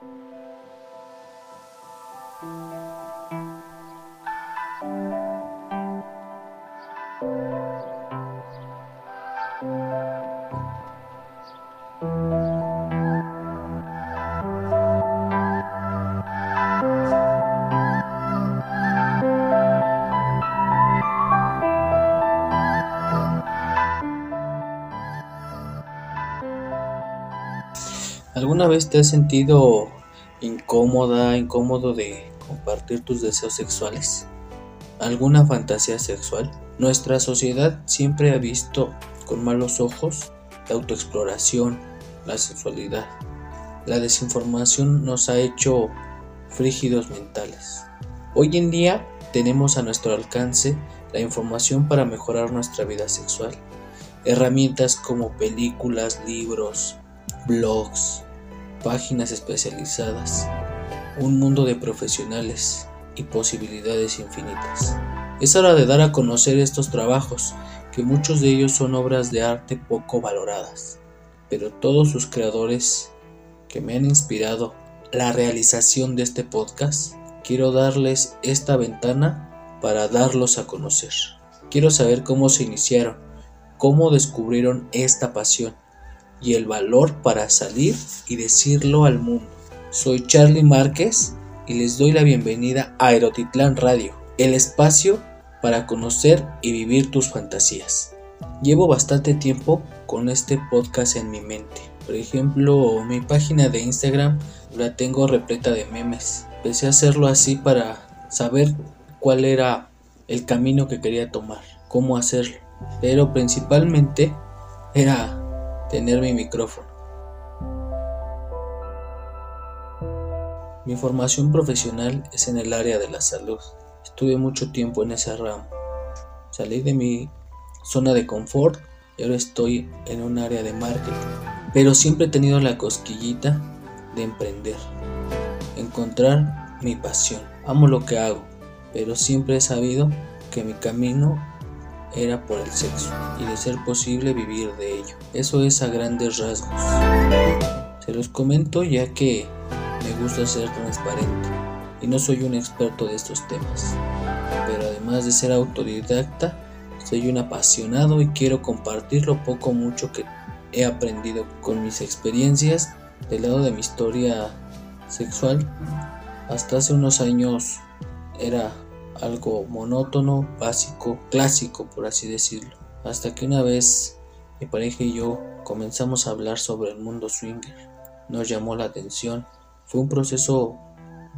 thank you ¿Alguna vez te has sentido incómoda, incómodo de compartir tus deseos sexuales? ¿Alguna fantasía sexual? Nuestra sociedad siempre ha visto con malos ojos la autoexploración, la sexualidad. La desinformación nos ha hecho frígidos mentales. Hoy en día tenemos a nuestro alcance la información para mejorar nuestra vida sexual. Herramientas como películas, libros, blogs, páginas especializadas, un mundo de profesionales y posibilidades infinitas. Es hora de dar a conocer estos trabajos, que muchos de ellos son obras de arte poco valoradas, pero todos sus creadores que me han inspirado la realización de este podcast, quiero darles esta ventana para darlos a conocer. Quiero saber cómo se iniciaron, cómo descubrieron esta pasión y el valor para salir y decirlo al mundo. Soy Charlie Márquez y les doy la bienvenida a Aerotitlán Radio, el espacio para conocer y vivir tus fantasías. Llevo bastante tiempo con este podcast en mi mente. Por ejemplo, mi página de Instagram la tengo repleta de memes. Empecé a hacerlo así para saber cuál era el camino que quería tomar, cómo hacerlo. Pero principalmente era tener mi micrófono. Mi formación profesional es en el área de la salud. Estuve mucho tiempo en ese ramo. Salí de mi zona de confort y ahora estoy en un área de marketing. Pero siempre he tenido la cosquillita de emprender, encontrar mi pasión. Amo lo que hago, pero siempre he sabido que mi camino era por el sexo y de ser posible vivir de ello. Eso es a grandes rasgos. Se los comento ya que me gusta ser transparente y no soy un experto de estos temas. Pero además de ser autodidacta, soy un apasionado y quiero compartir lo poco o mucho que he aprendido con mis experiencias del lado de mi historia sexual. Hasta hace unos años era algo monótono, básico, clásico, por así decirlo. Hasta que una vez mi pareja y yo comenzamos a hablar sobre el mundo swinger. Nos llamó la atención. Fue un proceso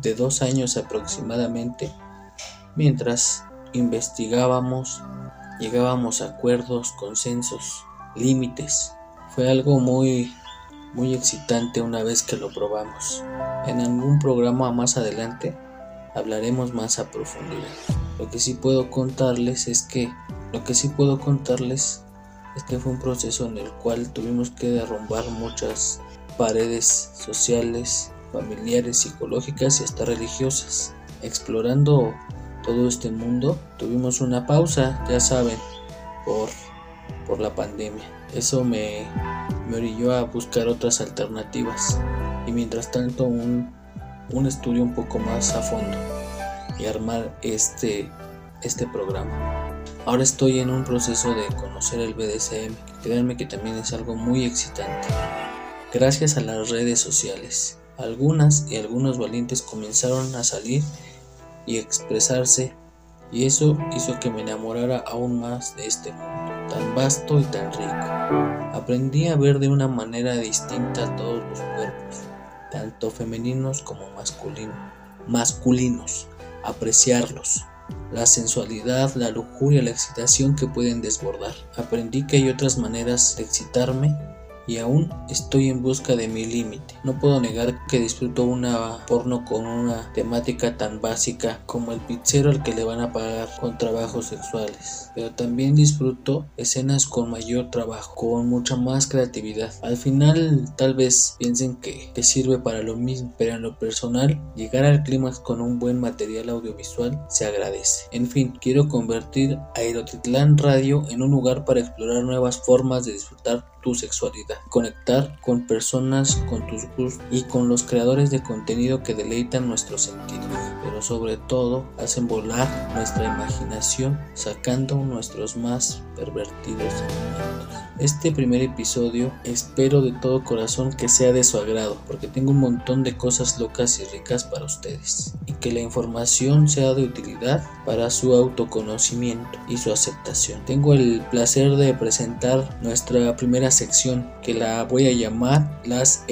de dos años aproximadamente, mientras investigábamos, llegábamos a acuerdos, consensos, límites. Fue algo muy muy excitante una vez que lo probamos. En algún programa más adelante hablaremos más a profundidad. Lo que sí puedo contarles es que lo que sí puedo contarles es fue un proceso en el cual tuvimos que derrumbar muchas paredes sociales, familiares, psicológicas y hasta religiosas. Explorando todo este mundo, tuvimos una pausa, ya saben, por, por la pandemia. Eso me, me orilló a buscar otras alternativas y mientras tanto un un estudio un poco más a fondo y armar este, este programa. Ahora estoy en un proceso de conocer el BDSM, créanme que también es algo muy excitante. Gracias a las redes sociales, algunas y algunos valientes comenzaron a salir y expresarse y eso hizo que me enamorara aún más de este mundo tan vasto y tan rico. Aprendí a ver de una manera distinta todos los cuerpos, tanto femeninos como masculinos, masculinos, apreciarlos, la sensualidad, la lujuria, la excitación que pueden desbordar. Aprendí que hay otras maneras de excitarme y aún estoy en busca de mi límite. No puedo negar que disfruto una porno con una temática tan básica como el pizzero al que le van a pagar con trabajos sexuales, pero también disfruto escenas con mayor trabajo, con mucha más creatividad. Al final tal vez piensen que, que sirve para lo mismo, pero en lo personal llegar al clímax con un buen material audiovisual se agradece. En fin, quiero convertir Aerotitlán Radio en un lugar para explorar nuevas formas de disfrutar tu sexualidad, conectar con personas con tus gustos y con los creadores de contenido que deleitan nuestros sentidos, sobre todo hacen volar nuestra imaginación sacando nuestros más pervertidos sentimientos. Este primer episodio espero de todo corazón que sea de su agrado, porque tengo un montón de cosas locas y ricas para ustedes, y que la información sea de utilidad para su autoconocimiento y su aceptación. Tengo el placer de presentar nuestra primera sección, que la voy a llamar las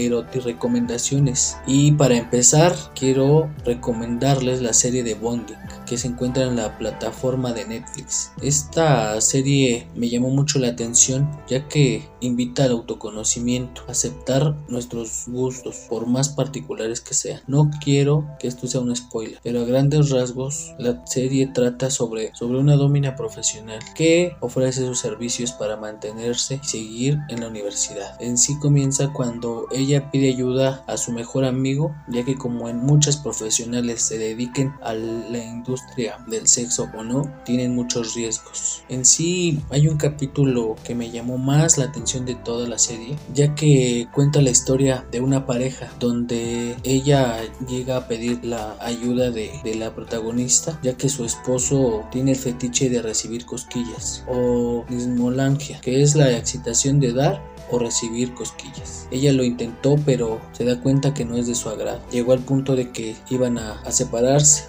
recomendaciones. Y para empezar, quiero recomendarles la serie de Bonding, que se encuentra en la plataforma de Netflix. Esta serie me llamó mucho la atención, ya que invita al autoconocimiento, aceptar nuestros gustos, por más particulares que sean. No quiero que esto sea un spoiler, pero a grandes rasgos la serie trata sobre, sobre una domina profesional que ofrece sus servicios para mantenerse y seguir en la universidad. En sí comienza cuando ella pide ayuda a su mejor amigo, ya que como en muchas profesionales se dediquen a la industria del sexo o no, tienen muchos riesgos. En sí hay un capítulo que me llamó más la atención de toda la serie, ya que cuenta la historia de una pareja donde ella llega a pedir la ayuda de, la protagonista, ya que su esposo tiene el fetiche de recibir cosquillas o dismolangia, que es la excitación de dar o recibir cosquillas. Ella lo intentó pero se da cuenta que no es de su agrado. Llegó al punto de que iban a,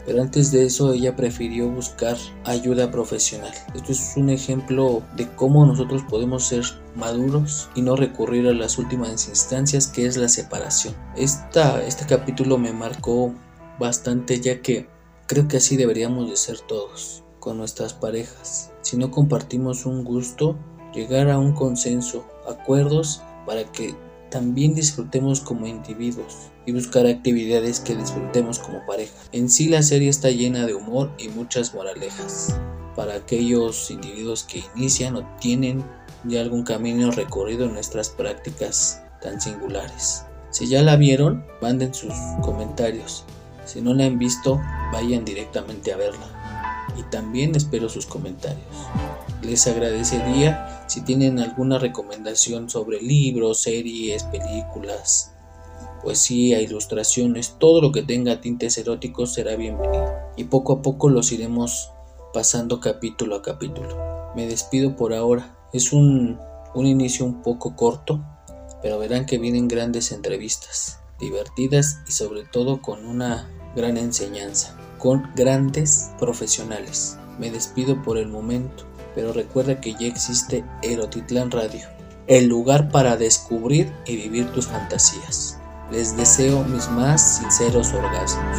pero antes de eso ella prefirió buscar ayuda profesional. Esto es un ejemplo de cómo nosotros podemos ser maduros y no recurrir a las últimas instancias que es la separación. Esta, este capítulo me marcó bastante ya que creo que así deberíamos de ser todos con nuestras parejas. Si no compartimos un gusto, llegar a un consenso acuerdos para que también disfrutemos como individuos y buscar actividades que disfrutemos como pareja. En sí la serie está llena de humor y muchas moralejas para aquellos individuos que inician o tienen ya algún camino recorrido en nuestras prácticas tan singulares. Si ya la vieron, manden sus comentarios. Si no la han visto, vayan directamente a verla. Y también espero sus comentarios. Les agradecería si tienen alguna recomendación sobre libros, series, películas, poesía, ilustraciones, todo lo que tenga tintes eróticos será bienvenido. Y poco a poco los iremos pasando capítulo a capítulo. Me despido por ahora. Es un, un inicio un poco corto, pero verán que vienen grandes entrevistas, divertidas y sobre todo con una gran enseñanza, con grandes profesionales. Me despido por el momento pero recuerda que ya existe Erotitlán Radio, el lugar para descubrir y vivir tus fantasías. Les deseo mis más sinceros orgasmos.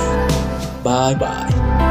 Bye bye.